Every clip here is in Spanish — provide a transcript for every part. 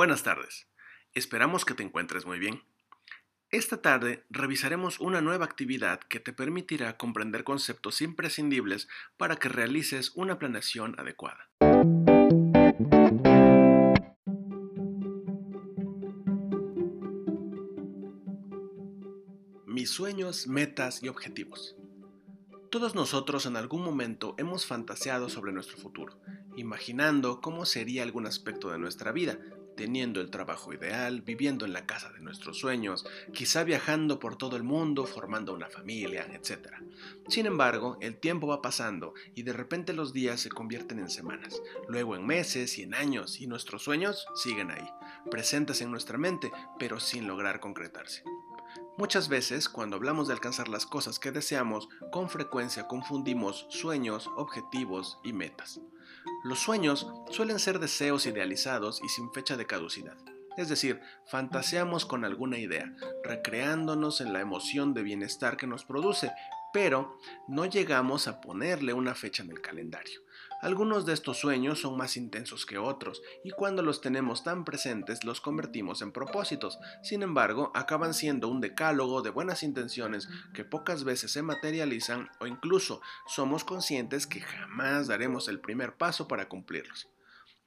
Buenas tardes. Esperamos que te encuentres muy bien. Esta tarde revisaremos una nueva actividad que te permitirá comprender conceptos imprescindibles para que realices una planeación adecuada. Mis sueños, metas y objetivos. Todos nosotros en algún momento hemos fantaseado sobre nuestro futuro, imaginando cómo sería algún aspecto de nuestra vida, teniendo el trabajo ideal, viviendo en la casa de nuestros sueños, quizá viajando por todo el mundo, formando una familia, etc. Sin embargo, el tiempo va pasando y de repente los días se convierten en semanas, luego en meses y en años, y nuestros sueños siguen ahí, presentes en nuestra mente, pero sin lograr concretarse. Muchas veces, cuando hablamos de alcanzar las cosas que deseamos, con frecuencia confundimos sueños, objetivos y metas. Los sueños suelen ser deseos idealizados y sin fecha de caducidad. Es decir, fantaseamos con alguna idea, recreándonos en la emoción de bienestar que nos produce, pero no llegamos a ponerle una fecha en el calendario. Algunos de estos sueños son más intensos que otros y cuando los tenemos tan presentes los convertimos en propósitos. Sin embargo, acaban siendo un decálogo de buenas intenciones que pocas veces se materializan o incluso somos conscientes que jamás daremos el primer paso para cumplirlos.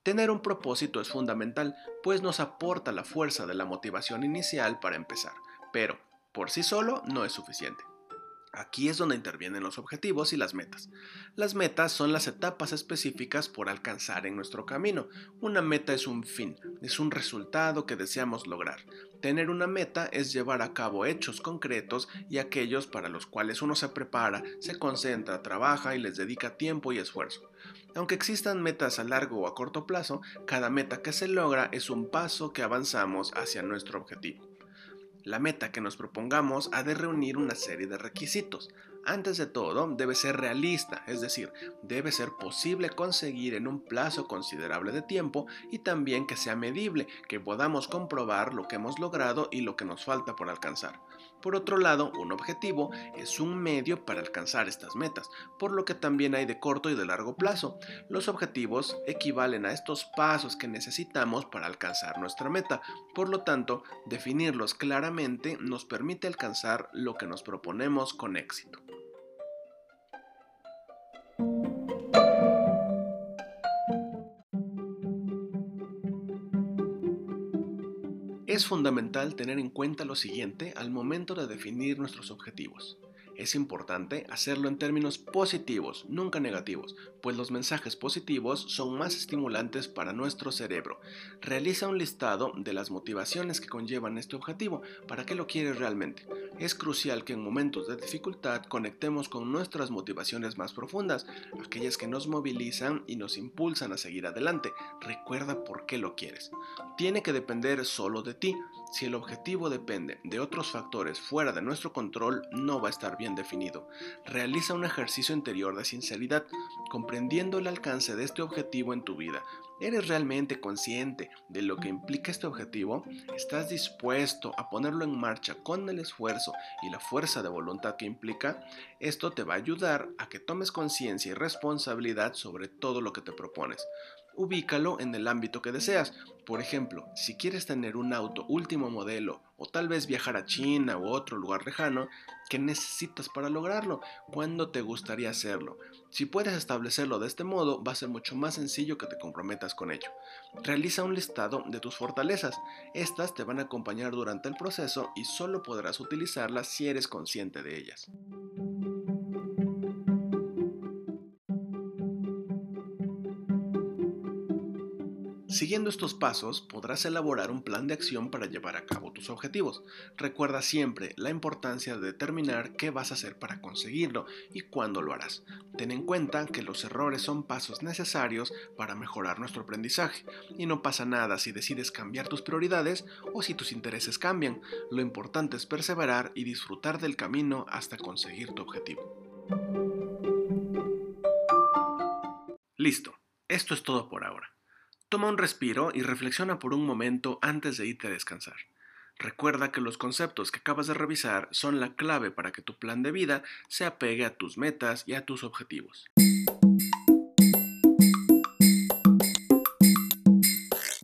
Tener un propósito es fundamental, pues nos aporta la fuerza de la motivación inicial para empezar, pero por sí solo no es suficiente. Aquí es donde intervienen los objetivos y las metas. Las metas son las etapas específicas por alcanzar en nuestro camino. Una meta es un fin, es un resultado que deseamos lograr. Tener una meta es llevar a cabo hechos concretos y aquellos para los cuales uno se prepara, se concentra, trabaja y les dedica tiempo y esfuerzo. Aunque existan metas a largo o a corto plazo, cada meta que se logra es un paso que avanzamos hacia nuestro objetivo. La meta que nos propongamos ha de reunir una serie de requisitos. Antes de todo, debe ser realista, es decir, debe ser posible conseguir en un plazo considerable de tiempo y también que sea medible, que podamos comprobar lo que hemos logrado y lo que nos falta por alcanzar. Por otro lado, un objetivo es un medio para alcanzar estas metas, por lo que también hay de corto y de largo plazo. Los objetivos equivalen a estos pasos que necesitamos para alcanzar nuestra meta, por lo tanto, definirlos claramente nos permite alcanzar lo que nos proponemos con éxito. Es fundamental tener en cuenta lo siguiente al momento de definir nuestros objetivos. Es importante hacerlo en términos positivos, nunca negativos, pues los mensajes positivos son más estimulantes para nuestro cerebro. Realiza un listado de las motivaciones que conllevan este objetivo, para qué lo quieres realmente. Es crucial que en momentos de dificultad conectemos con nuestras motivaciones más profundas, aquellas que nos movilizan y nos impulsan a seguir adelante. Recuerda por qué lo quieres. Tiene que depender solo de ti. Si el objetivo depende de otros factores fuera de nuestro control, no va a estar bien definido. Realiza un ejercicio interior de sinceridad, comprendiendo el alcance de este objetivo en tu vida. ¿Eres realmente consciente de lo que implica este objetivo? ¿Estás dispuesto a ponerlo en marcha con el esfuerzo y la fuerza de voluntad que implica? Esto te va a ayudar a que tomes conciencia y responsabilidad sobre todo lo que te propones ubícalo en el ámbito que deseas. Por ejemplo, si quieres tener un auto último modelo o tal vez viajar a China u otro lugar lejano, ¿qué necesitas para lograrlo? ¿Cuándo te gustaría hacerlo? Si puedes establecerlo de este modo, va a ser mucho más sencillo que te comprometas con ello. Realiza un listado de tus fortalezas. Estas te van a acompañar durante el proceso y solo podrás utilizarlas si eres consciente de ellas. Siguiendo estos pasos podrás elaborar un plan de acción para llevar a cabo tus objetivos. Recuerda siempre la importancia de determinar qué vas a hacer para conseguirlo y cuándo lo harás. Ten en cuenta que los errores son pasos necesarios para mejorar nuestro aprendizaje y no pasa nada si decides cambiar tus prioridades o si tus intereses cambian. Lo importante es perseverar y disfrutar del camino hasta conseguir tu objetivo. Listo, esto es todo por ahora. Toma un respiro y reflexiona por un momento antes de irte a descansar. Recuerda que los conceptos que acabas de revisar son la clave para que tu plan de vida se apegue a tus metas y a tus objetivos.